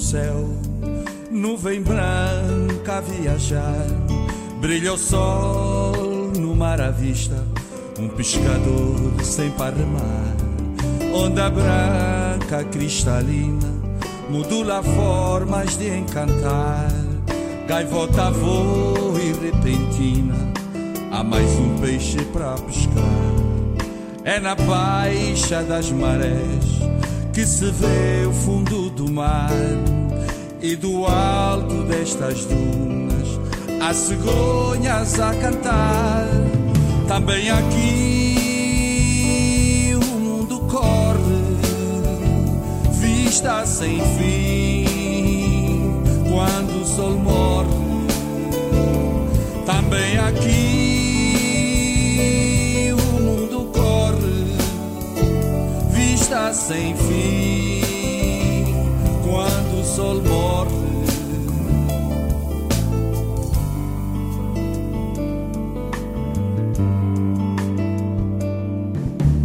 Céu, nuvem branca a viajar. Brilha o sol no mar à vista, um pescador sem par remar. Onda branca cristalina, modula formas de encantar. Gaivota voa e repentina, há mais um peixe para pescar. É na baixa das marés que se vê o fundo do mar e do alto destas dunas há cegonhas a cantar. Também aqui o mundo corre, vista sem fim quando o sol morre. Também aqui vista sem fim quando o sol morre.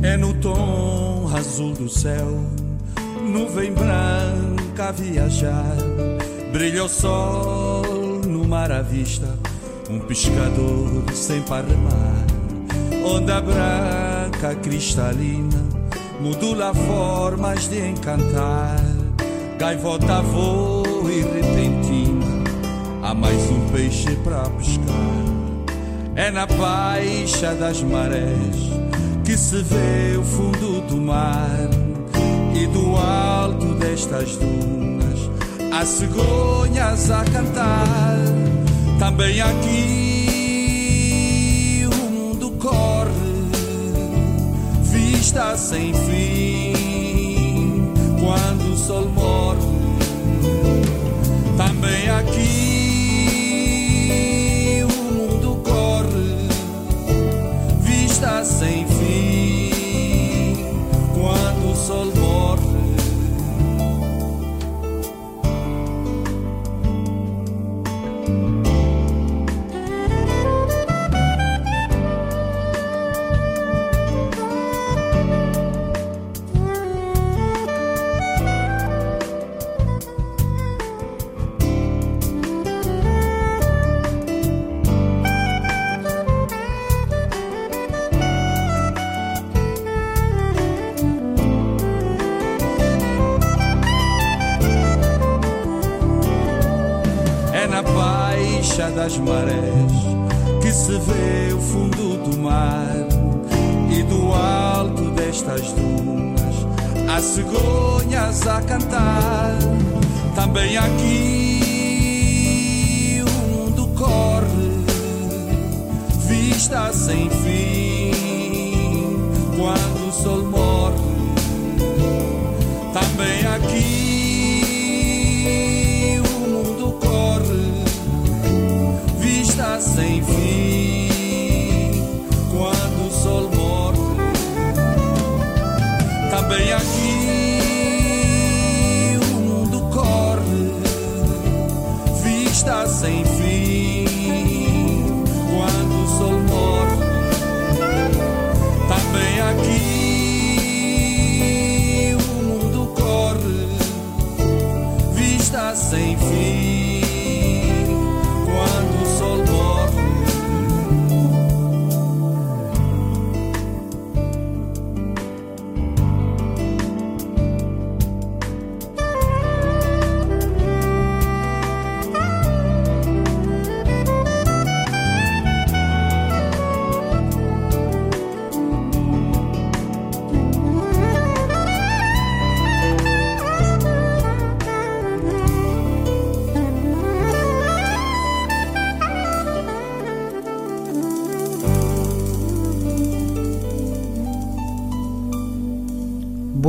É no tom azul do céu, nuvem branca a viajar. Brilha o sol no mar à vista, um pescador sem par remar. Onda branca cristalina modula formas de encantar. Gaivota voa e repentina, há mais um peixe para pescar. É na baixa das marés que se vê o fundo do mar e do alto destas dunas há cegonhas a cantar. Também aqui o mundo corre sem fim quando o sol morre. Também aqui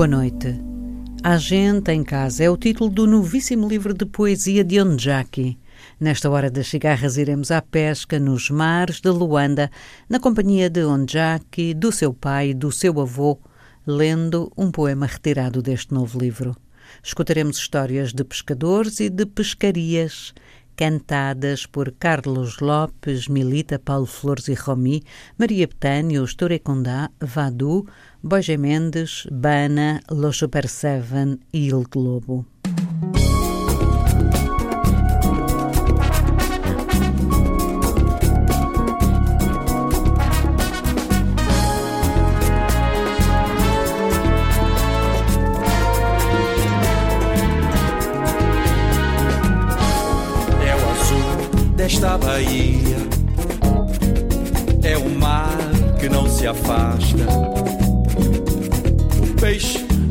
Boa noite. A gente em casa é o título do novíssimo livro de poesia de Onjaki. Nesta hora das cigarras iremos à pesca nos mares de Luanda, na companhia de Onjaki, do seu pai e do seu avô, lendo um poema retirado deste novo livro. Escutaremos histórias de pescadores e de pescarias, cantadas por Carlos Lopes, Milita, Paulo Flores e Romi, Maria Betânia, os Condá, Vadu, Boja Mendes, Bana, Los Super Seven e Il Globo. desta Bahia é o mar que não se afasta.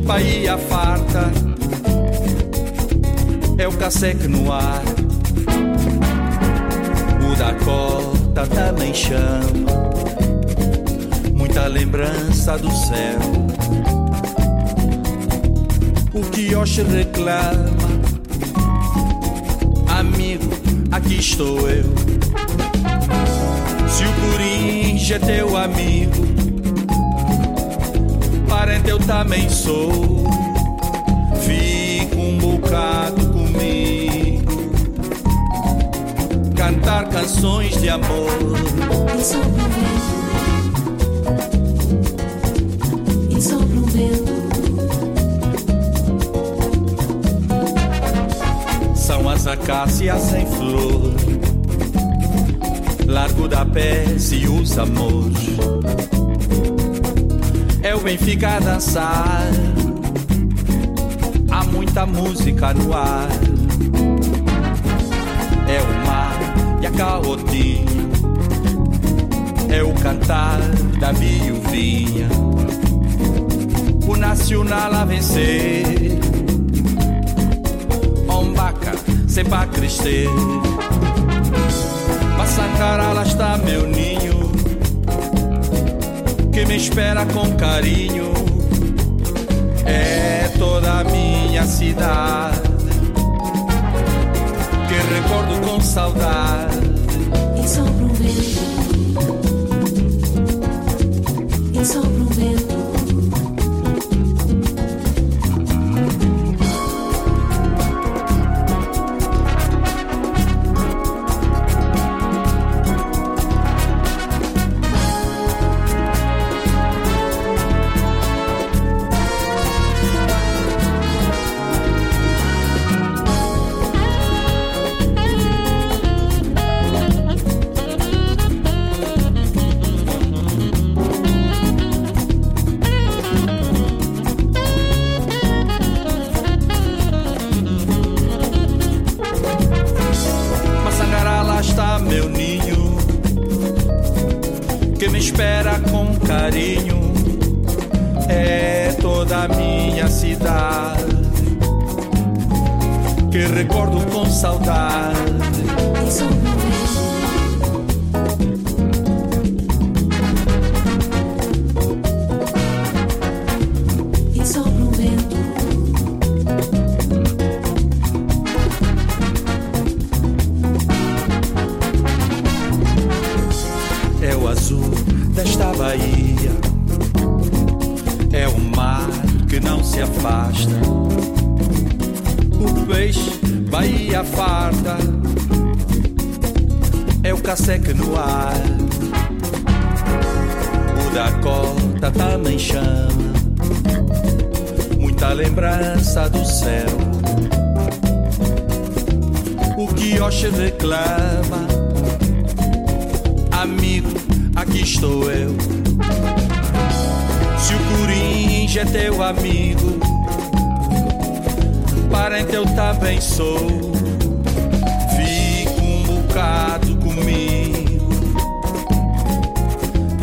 Bahia farta, é o caceque no ar. O da cota também chama, muita lembrança do céu. O que Oxe reclama, amigo aqui estou eu. Se o Corinja é teu amigo, parente eu também sou. Fica um bocado comigo, cantar canções de amor. E sopra o vento, e sopra o vento. as acácias em flor. Largo da pés e os amores. É o Benfica a dançar. Há muita música no ar. É o mar e a caotinha. É o cantar da viuvinha. O nacional a vencer. Ombaca sempre a crescer. Massacara, lá está meu ninho, que me espera com carinho. É toda a minha cidade, que recordo com saudade. E só pro vento, e só pro vento.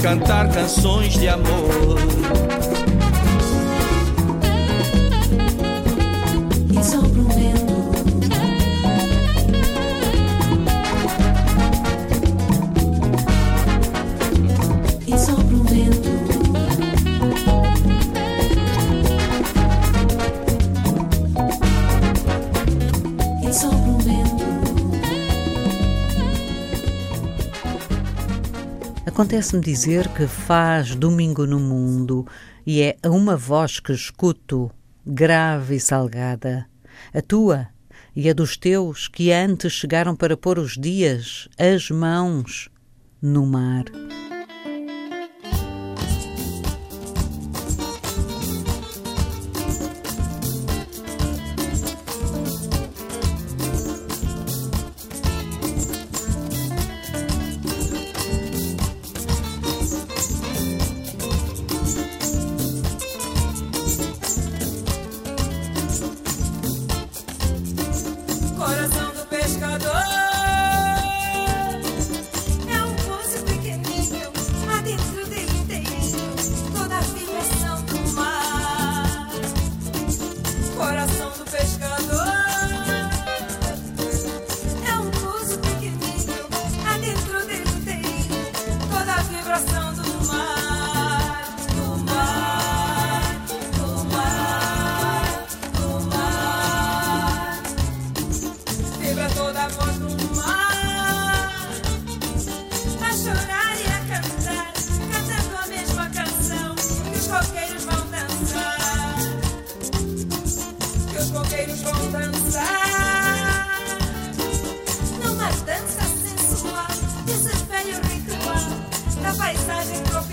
Canções de amor. E só Acontece-me dizer que faz domingo no mundo e é a uma voz que escuto, grave e salgada, a tua e a dos teus que antes chegaram para pôr os dias, as mãos, no mar. Cantar Cantando a mesma canção Que os coqueiros vão dançar Que os coqueiros vão dançar Numa dança sensual Desse velho ritual Da paisagem tropical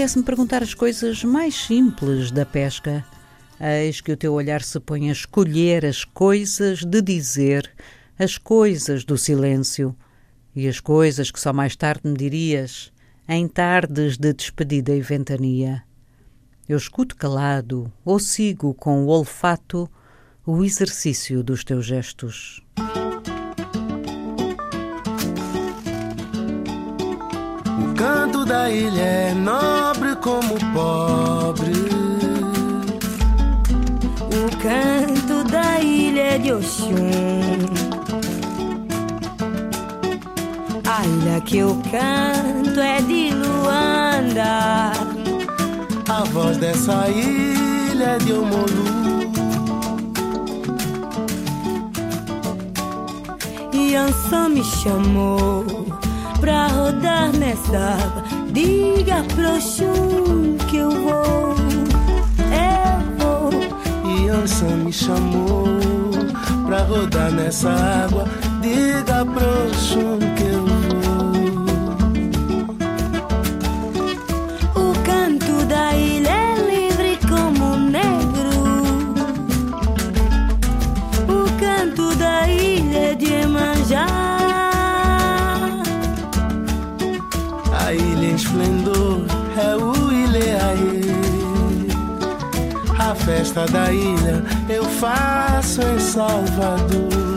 Acontece-me perguntar as coisas mais simples da pesca. Eis que o teu olhar se põe a escolher as coisas de dizer, as coisas do silêncio e as coisas que só mais tarde me dirias, em tardes de despedida e ventania. Eu escuto calado ou sigo com o olfato o exercício dos teus gestos. O canto da ilha é nobre como pobre. O canto da ilha de Oxum. A ilha que eu canto é de Luanda. A voz dessa ilha é de Omolu. Yansan me chamou pra rodar nessa. Diga pro Oxum que eu vou, eu vou. E Ansan me chamou pra rodar nessa água. Diga pro Xum festa da ilha eu faço em Salvador.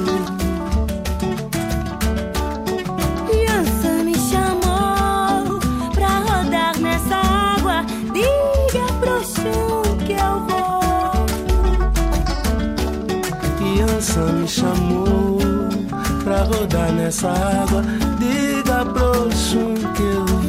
Me chamou pra rodar nessa água. Diga pro Xum que eu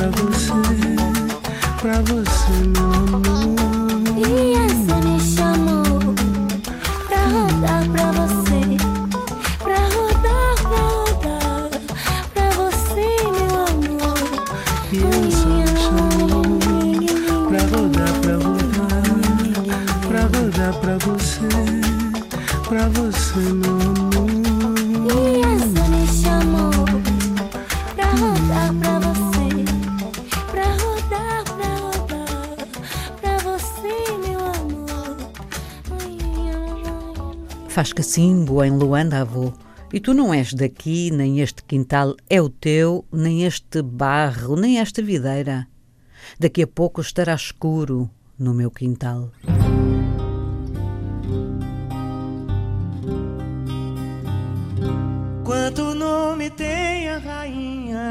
pra você, pra você, meu amor. Faz cacimbo em Luanda, avô. E tu não és daqui, nem este quintal é o teu, nem este barro, nem esta videira. Daqui a pouco estará escuro no meu quintal. Quanto nome tem a rainha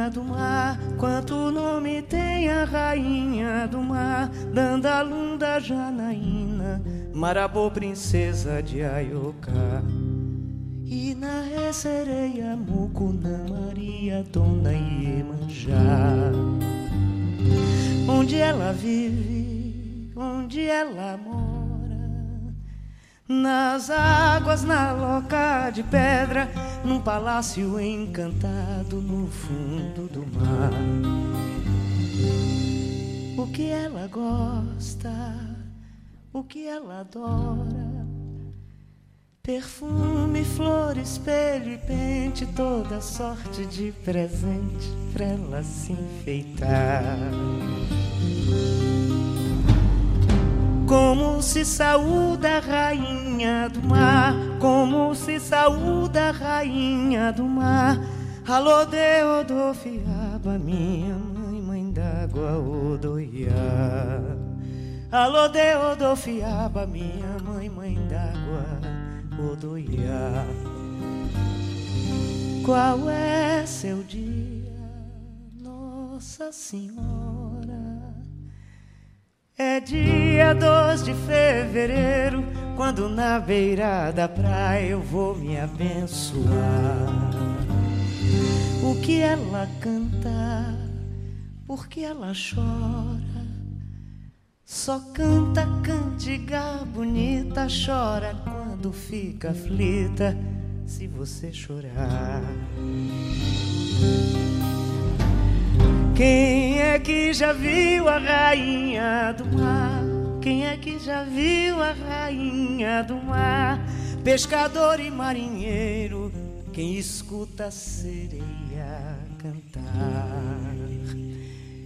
do mar? Quanto nome tem a rainha do mar? Dandalunda Janaína, Marabô princesa de Ayoká. Ina é sereia, Mucuna Maria, Dona Iemanjá. Onde ela vive, onde ela mora. Nas águas, na loca de pedra, num palácio encantado no fundo do mar. O que ela gosta, o que ela adora. Perfume, flor, espelho e pente, toda sorte de presente pra ela se enfeitar. Como se saúda a rainha do mar, como se saúda a rainha do mar. Alô, Deodofiaba, minha mãe, mãe d'água, Odoiá. Alô, Deodofiaba, minha mãe, mãe d'água, Odoiá. Qual é seu dia, Nossa Senhora? É dia 2 de fevereiro, quando na beira da praia eu vou me abençoar. O que ela canta, porque ela chora. Só canta cantiga bonita, chora quando fica aflita, se você chorar. Quem é que já viu a rainha do mar? Quem é que já viu a rainha do mar? Pescador e marinheiro, quem escuta a sereia cantar.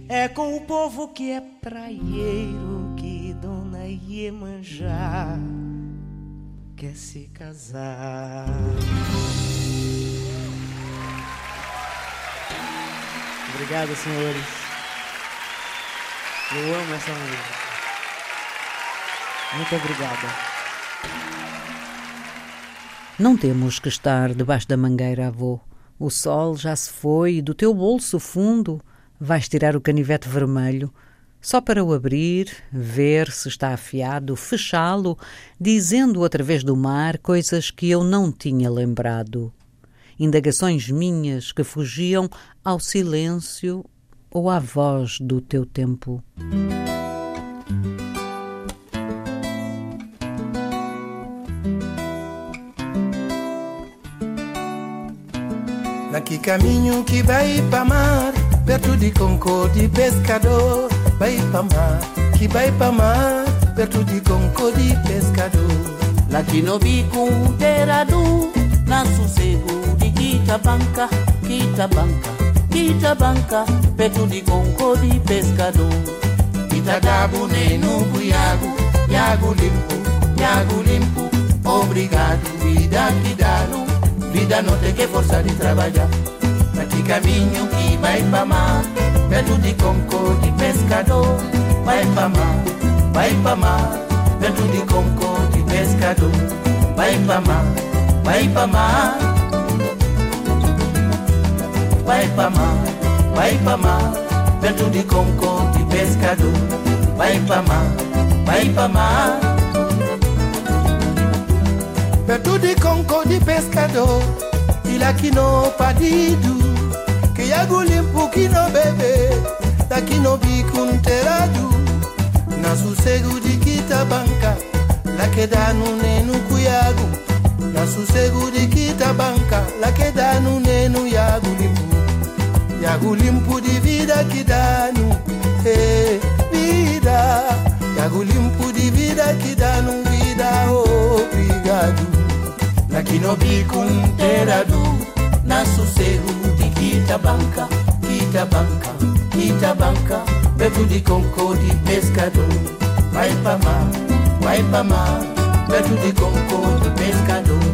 É com o povo que é praieiro que Dona Iemanjá quer se casar. Obrigado, senhores. Eu amo essa música. Muito obrigada. Não temos que estar debaixo da mangueira, avô. O sol já se foi e do teu bolso fundo vais tirar o canivete vermelho só para o abrir, ver se está afiado, fechá-lo, dizendo através do mar coisas que eu não tinha lembrado indagações minhas que fugiam ao silêncio ou à voz do teu tempo. Naqui caminho que vai para mar, perto de Concorde, pescador, vai para mar, que vai para mar, perto de Concorde, pescador. Lá que não vi com um terado na sossego de Quitabanca, Quitabanca, Quitabanca, perto de Concorde pescador. Itadabu nem no Iago, limpo, Iago limpo, obrigado, vida que dá no Vida não tem que força de trabalhar. Que caminho que vai pra mar, perto de Concorde pescador. Vai pra mar, vai pra mar, perto de pescador. Vai pra mar, vai pra mar. Vai pra mar, vai pra mar, perto de Concorde pescador. Vai pra mar, vai pra mar. Perto de Concorde pescador, il aqui no padido, que yago limpo que no bebe, daqui no bico inteirado, na sossego de Quitabanca, lá que dá no cuiago, de dá no neno yago limpo, yago limpo de vida que dá no, eh, vida, yago limpo de vida que dá no vida, obrigado. Aqui no bico inteirado, na sossego de Quitabanca, Quitabanca, Quitabanca, perto de Concorde pescador. Vai pra mar, vai pra mar, perto de Concorde pescador.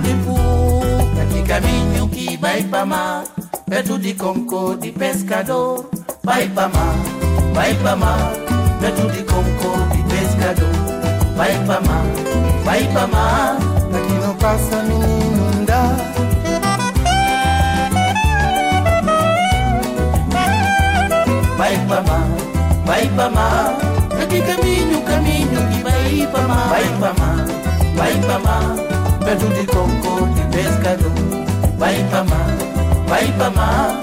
limpo. Que caminho que vai pra mar, perto de conco de pescador. Vai pra mar, vai pra mar, perto de conco de pescador. Vai pra mar, vai pra Vai pra mar, vai pra. Que caminho, caminho que vai pra mar. Vai pra mar, vai pra mar. Perto de conco de pescador. Vai pra mar, vai pra mar.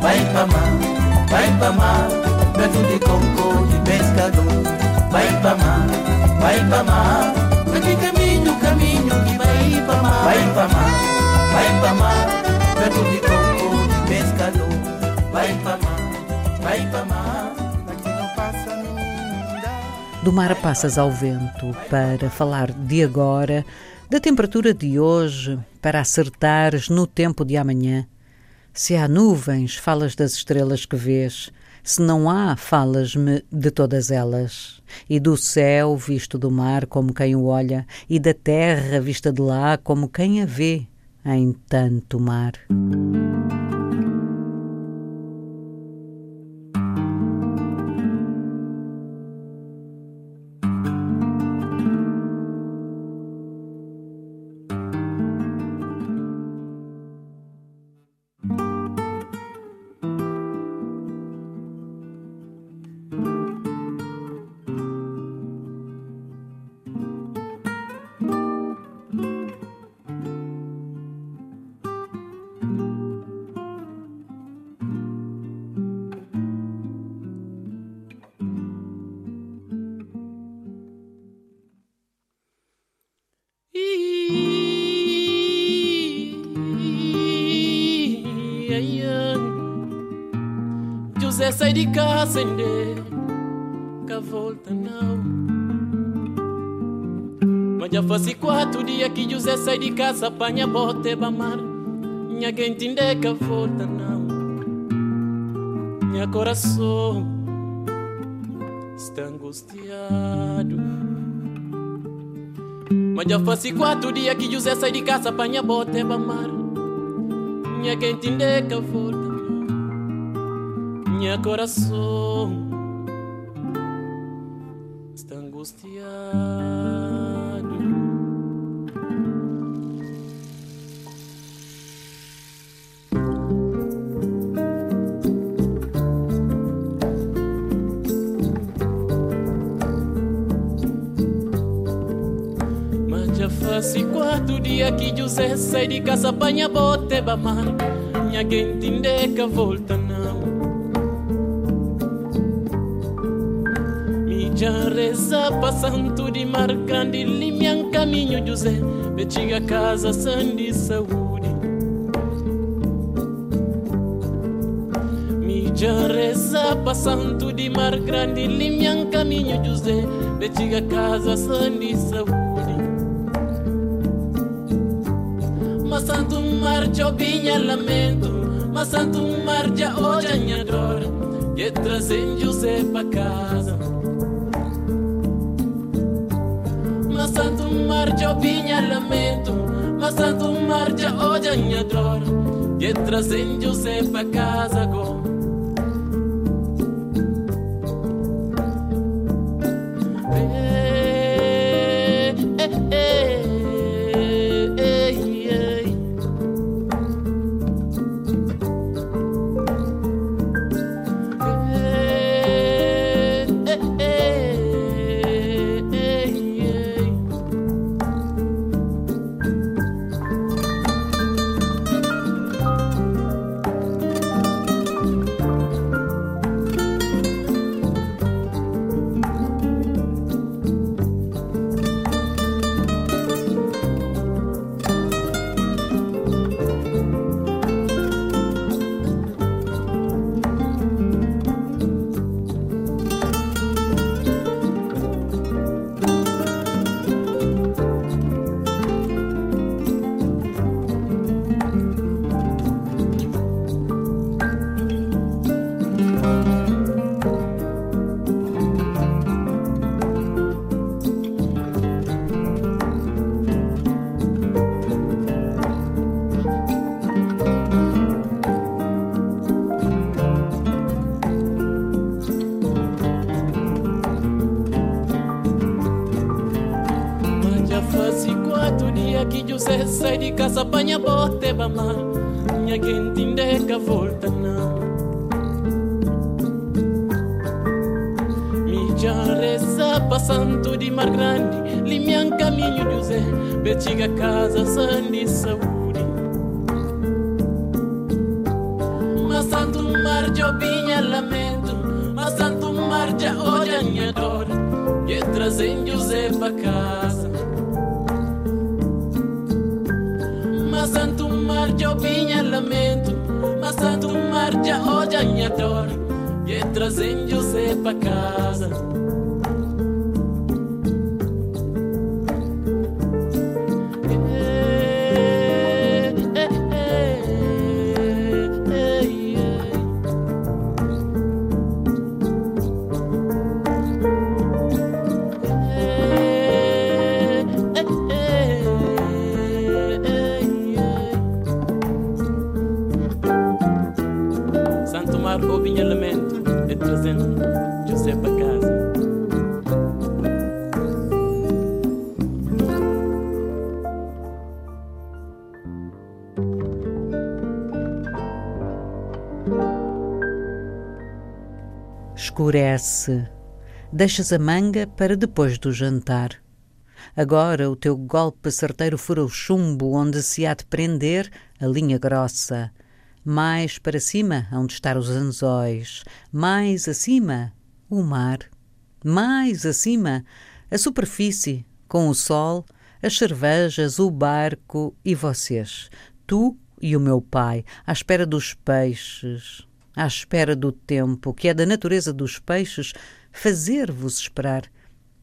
Vai pra mar, vai pra mar. Perto de conco de pescador. Vai pra mar, vai pra mar. Que caminho, caminho que vai pra mar. Vai pra mar, vai pra mar. Perto de conco de pescador. Vai pra mar, Do mar passas ao vento para falar de agora, da temperatura de hoje, para acertares no tempo de amanhã. Se há nuvens, falas das estrelas que vês. Se não há, falas-me de todas elas. E do céu visto do mar como quem o olha, e da terra vista de lá como quem a vê em tanto mar. Sai de casa ainda, que volta não. Mas já faz quatro dias que José sai de casa, apanha bote bamar. Minha gente ainda volta não. Minha coração está angustiado. Mas já faz quatro dias que José sai de casa, apanha bote bamar. Minha gente ainda volta Minha coração está angustiado. Mas já faz quatro dias que José sai de casa, apanha bote bamar. Minha gente ainda volta reza passando de mar grande, limian caminho José, betiga casa de saúde. Já reza passando de mar grande, limian caminho José, betiga casa de saúde. Mas santo mar jobinha lamento, mas santo mar já hoje dor, e trazem José pra casa. Santo mar jobinha lamento, mas santo mar já hoje minha dor, e trazem José pra casa agora. Casa, apanha bote bamar. Minha gente ainda é que volta não. Mi já reza passando de mar grande, limian caminho José, betiga casa sem de saúde. Mas santo mar jobinha lamento, mas santo mar já olha minha dor, e trazem José pra já olha minha dor, e trazem José pra casa. Escurece. Deixas a manga para depois do jantar. Agora o teu golpe certeiro fura o chumbo onde se há de prender a linha grossa. Mais para cima, onde estar os anzóis. Mais acima, o mar. Mais acima, a superfície, com o sol, as cervejas, o barco e vocês. Tu e o meu pai, à espera dos peixes. À espera do tempo, que é da natureza dos peixes fazer-vos esperar,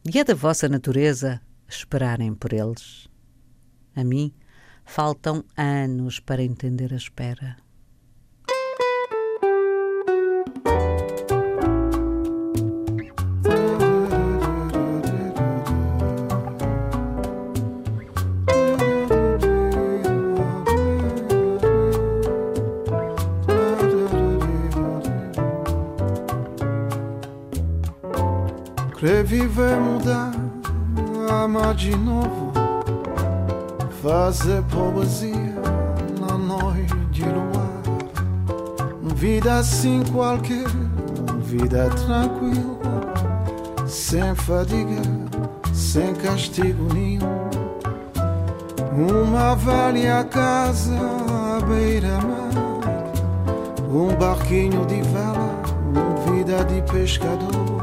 e é da vossa natureza esperarem por eles. A mim faltam anos para entender a espera. Querer viver, mudar, amar de novo, fazer poesia na noite de luar. Vida assim qualquer, vida tranquila, sem fadiga, sem castigo nenhum. Uma velha casa à beira-mar, um barquinho de vela, uma vida de pescador.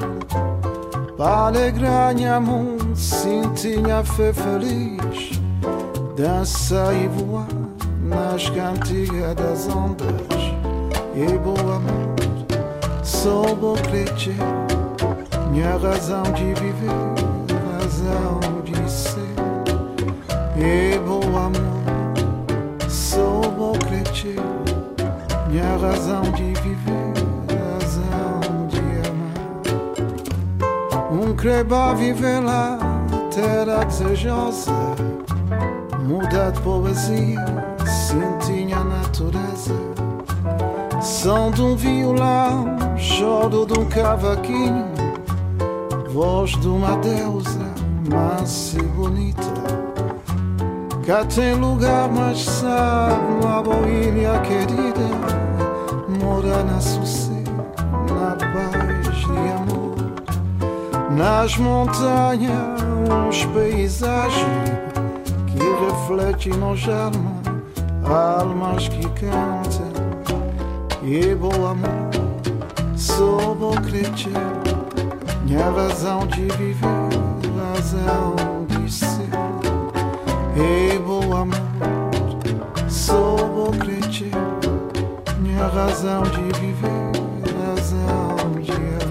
Para alegrar minha mão, cintinha fé feliz, dança e voar nas cantigas das ondas. E boa amor, sou bom crescer, minha razão de viver, razão de ser. E boa amor, sou bom crescer, minha razão de viver, creba viver lá, terra desejosa, muda de poesia, sentinha a natureza. Som de um violão, choro de um cavaquinho, voz de uma deusa, mansa e bonita. Cá tem lugar, mas sabe, uma boilha querida, mora na sossego, Nas montanhas, uns paisagens que refletem nos almas, almas que cantam. E bom amor, sou bom crescer, minha razão de viver, razão de ser. E bom amor, sou bom crescer, minha razão de viver, razão de amar.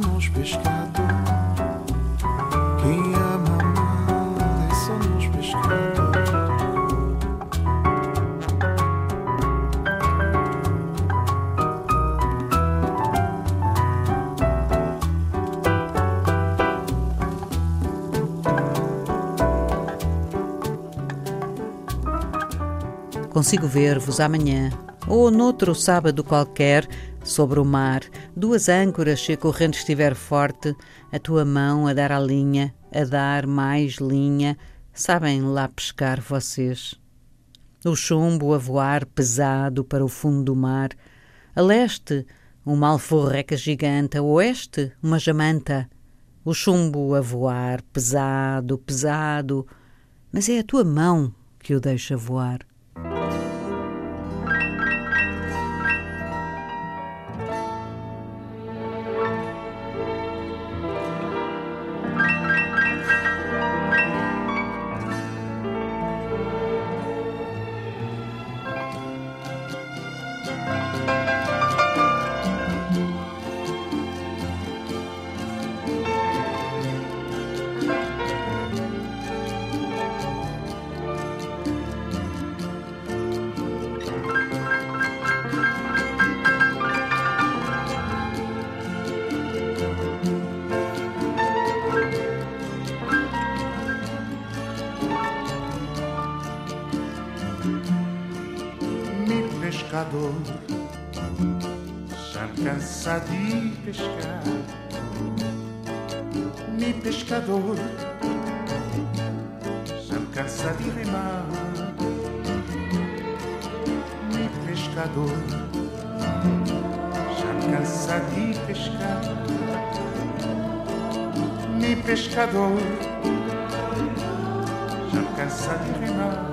somos pescado. Quem ama mal, é somos pescado. Consigo ver-vos amanhã ou noutro sábado qualquer sobre o mar duas âncoras se a corrente estiver forte, a tua mão a dar a linha, a dar mais linha, sabem lá pescar vocês. O chumbo a voar pesado para o fundo do mar, a leste, uma alforreca gigante, a oeste, uma jamanta, o chumbo a voar pesado, pesado, mas é a tua mão que o deixa voar. De pescar. Mi pescador já cansa de remar. Mi pescador já cansa de pescar. Mi pescador já cansa de remar.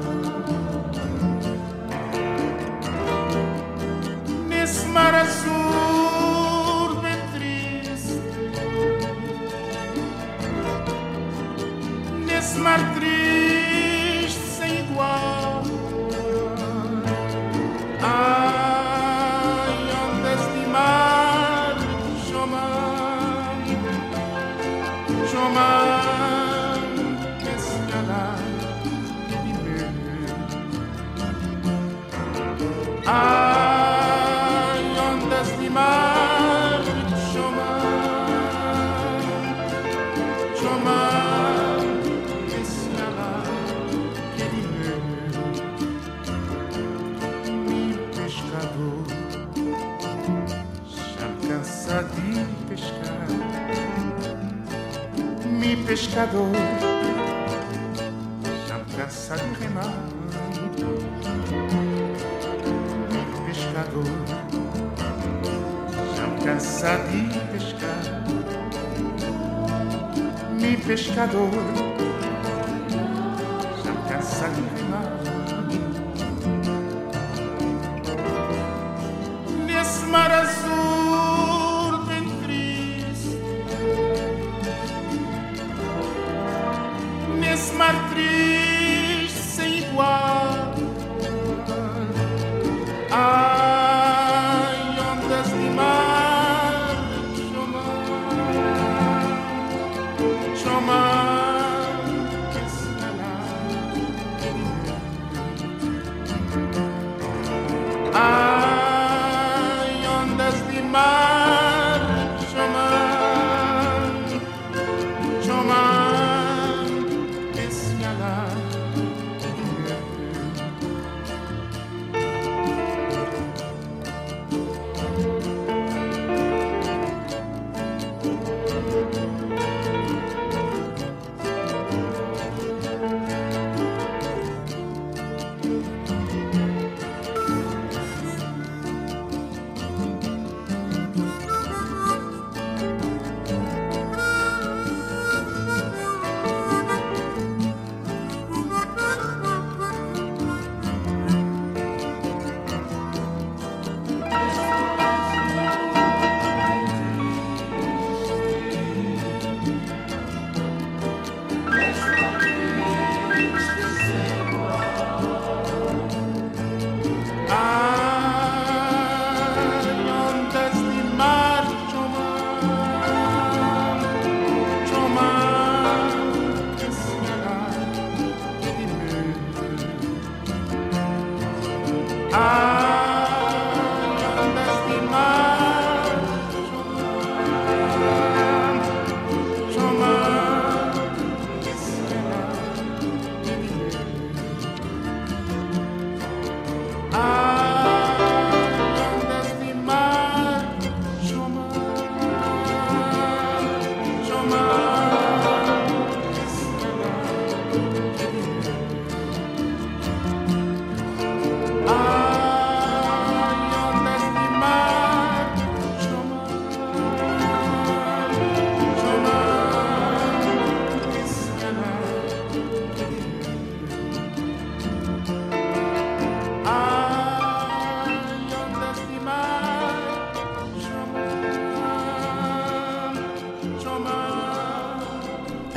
Pescador já cansa de remar pescador já cansa de pescar. Mi pescador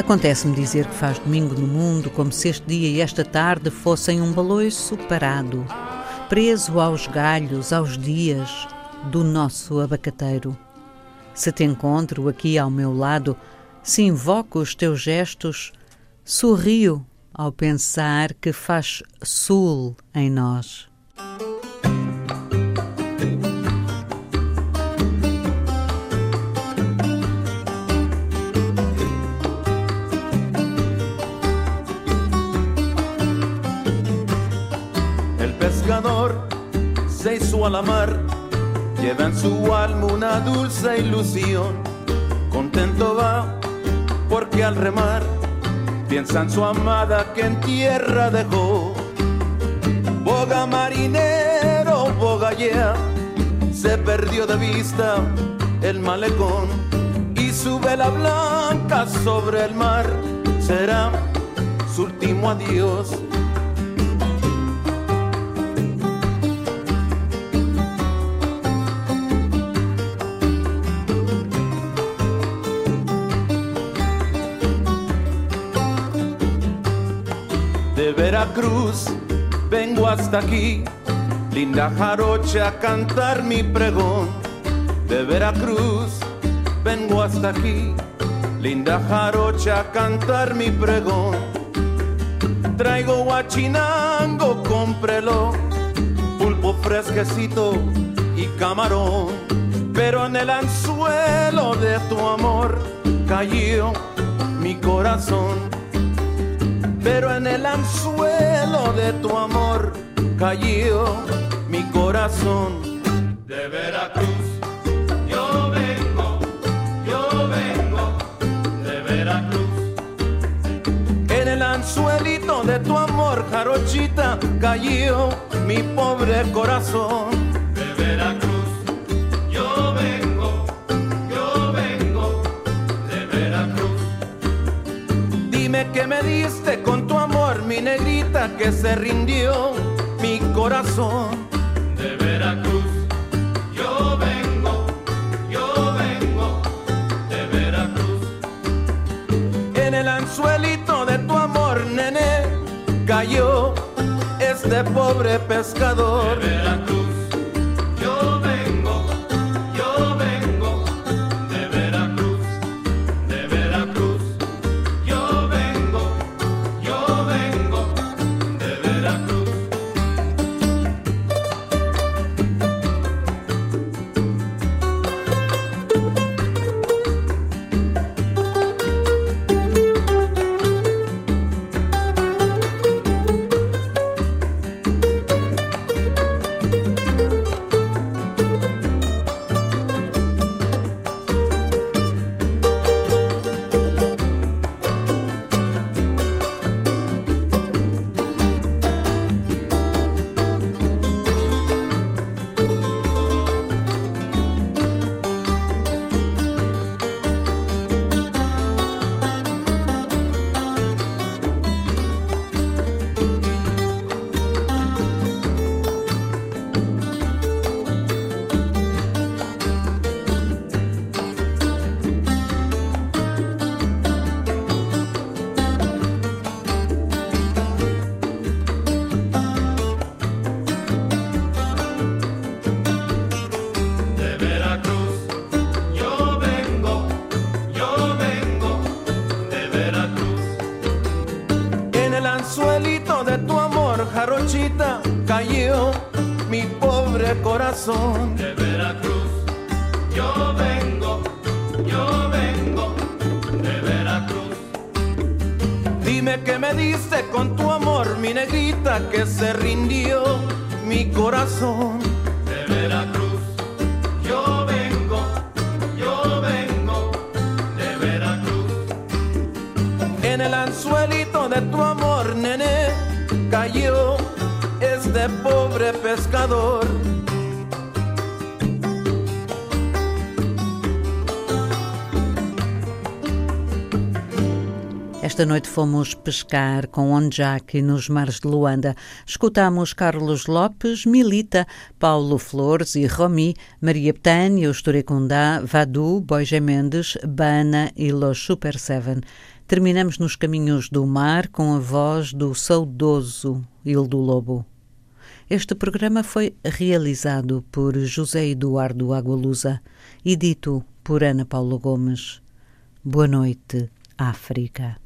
Acontece-me dizer que faz domingo no mundo como se este dia e esta tarde fossem um baloiço parado, preso aos galhos, aos dias do nosso abacateiro. Se te encontro aqui ao meu lado, se invoco os teus gestos, sorrio ao pensar que faz sul em nós. La mar, lleva en su alma una dulce ilusión. Contento va porque al remar piensa en su amada que en tierra dejó. Boga marinero, boga ya, se perdió de vista el malecón y su vela blanca sobre el mar será su último adiós. Veracruz vengo hasta aquí, linda jarocha a cantar mi pregón. De Veracruz vengo hasta aquí, linda jarocha a cantar mi pregón. Traigo guachinango, cómprelo, pulpo fresquecito y camarón. Pero en el anzuelo de tu amor cayó mi corazón pero en el anzuelo de tu amor cayó mi corazón. De Veracruz yo vengo, yo vengo de Veracruz. En el anzuelito de tu amor, jarochita, cayó mi pobre corazón. De Veracruz yo vengo, yo vengo de Veracruz. Dime que me diste mi negrita que se rindió mi corazón. De Veracruz, yo vengo, yo vengo de Veracruz. En el anzuelito de tu amor, nene, cayó este pobre pescador. De Veracruz, corazón. De Veracruz, yo vengo, yo vengo de Veracruz. Dime que me diste con tu amor, mi negrita, que se rindió mi corazón. De Veracruz, yo vengo, yo vengo de Veracruz. En el anzuelito de tu amor, nene, cayó este pobre pescador. Esta noite fomos pescar com Onjak nos mares de Luanda. Escutamos Carlos Lopes, Milita, Paulo Flores e Romi, Maria Betânia, os Turecundá, Vadu, Boija Mendes, Bana e Los Super Seven. Terminamos nos caminhos do mar com a voz do saudoso Hildo Lobo. Este programa foi realizado por José Eduardo Agualusa e dito por Ana Paula Gomes. Boa noite, África.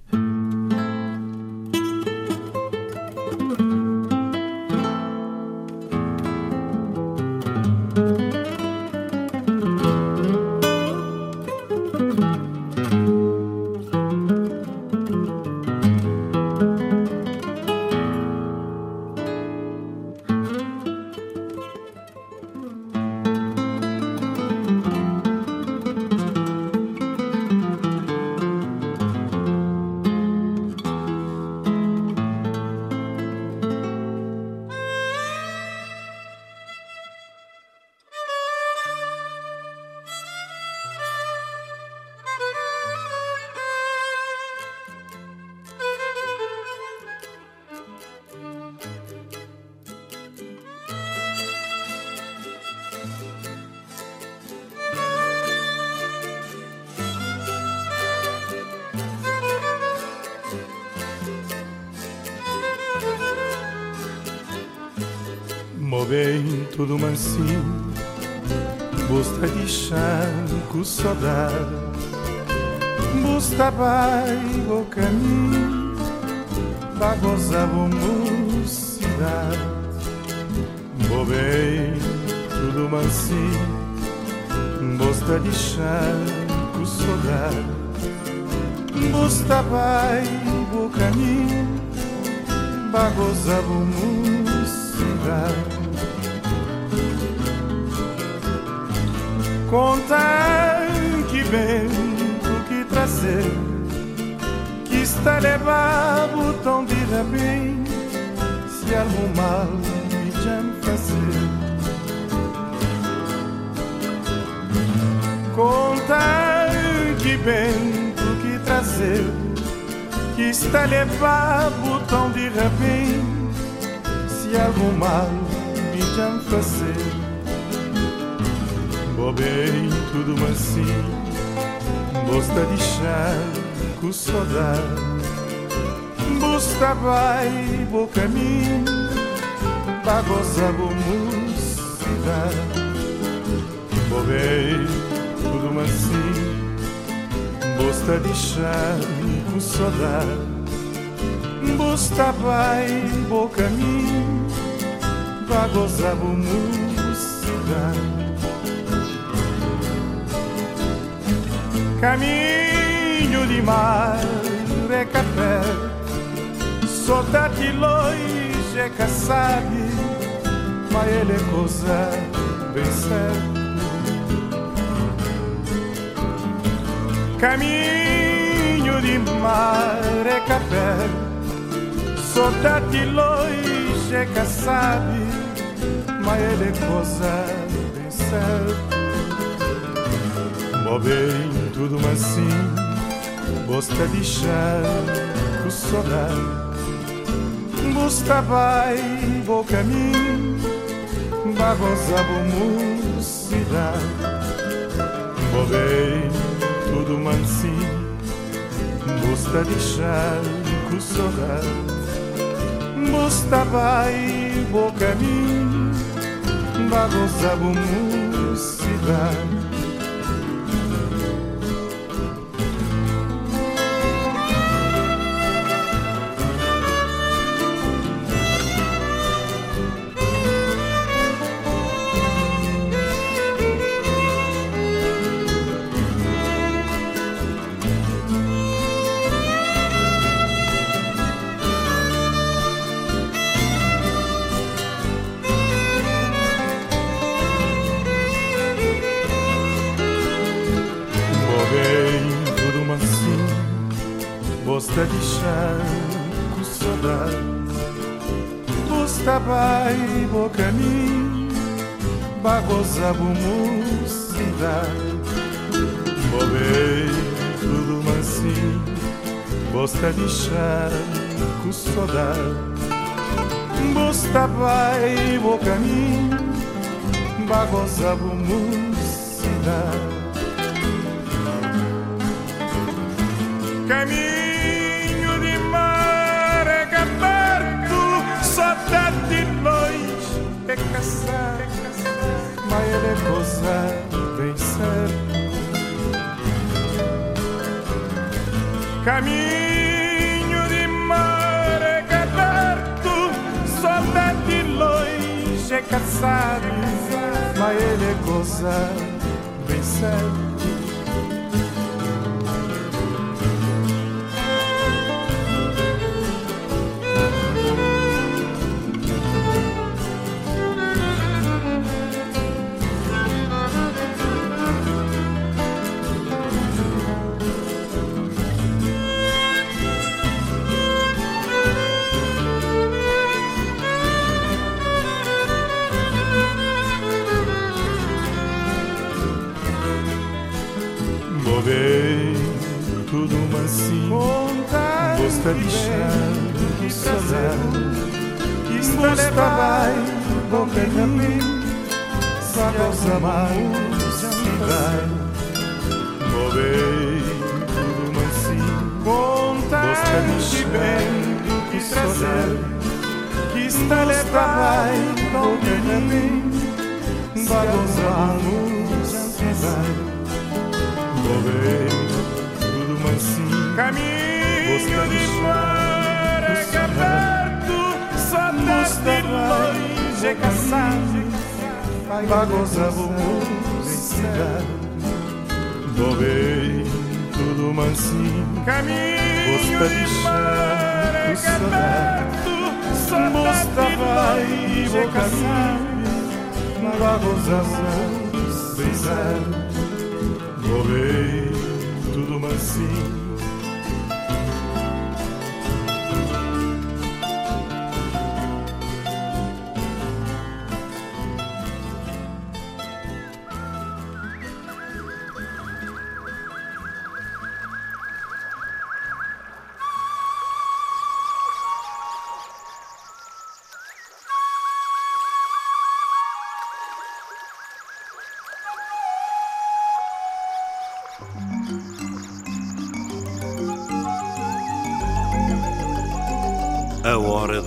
Bem tudo mansinho Busta de chanco saudade Busta o caminho Pra gozar a mocidade. Vou bem tudo mansinho Busta de chanco saudade Busta o caminho Pra gozar a mocidade Conta que vento que trazer Que está levado tão de repente Se algum mal me já fazer Conta que vento que trazer Que está levado tão de repente Se algum mal me já fazer Vou bem, tudo mansinho Gosta de chá com saudade. Busta vai, bo caminho Pra gozar bo mocidade Vou bem, tudo mansinho Gosta de chá com saudade. Busta vai, bo caminho Pra gozar bo mocidade Caminho de mar é café. Saudade longe é sabe Mas ele é coisa bem certa Caminho de mar é café. Saudade longe é sabe Mas ele é coisa bem certa bem, tudo mansinho Gosta de chá com saudade Busta vai, bo caminho Bagoza bo mocidade. Ó bem, tudo mansinho Gosta de chá com saudade Busta vai, bo caminho Bagoza bo mocidade Gosta de chá com saudade Busta vai bo caminho Bagoza bo mocidade Bobei tudo mansinho Gosta de chá com saudade Busta vai bo caminho Bo mocidade Caminho caçar, mas é bem certo. Caminho de mar é aberto, saudade de longe é caçado, mas é coisa bem Gosta de chão de saudade Está boca de mim Sabe amar vai Movei tudo mansinho Gosta de chão de Que está vai boca de mim Sabe amar vai Movei Caminho de mar é aberto Saudade de longe é caçado Bagunça vou cidade. Movei tudo mansinho. Caminho de mar é aberto Saudade de longe é caçado Bagunça vou brisar Movei tudo mansinho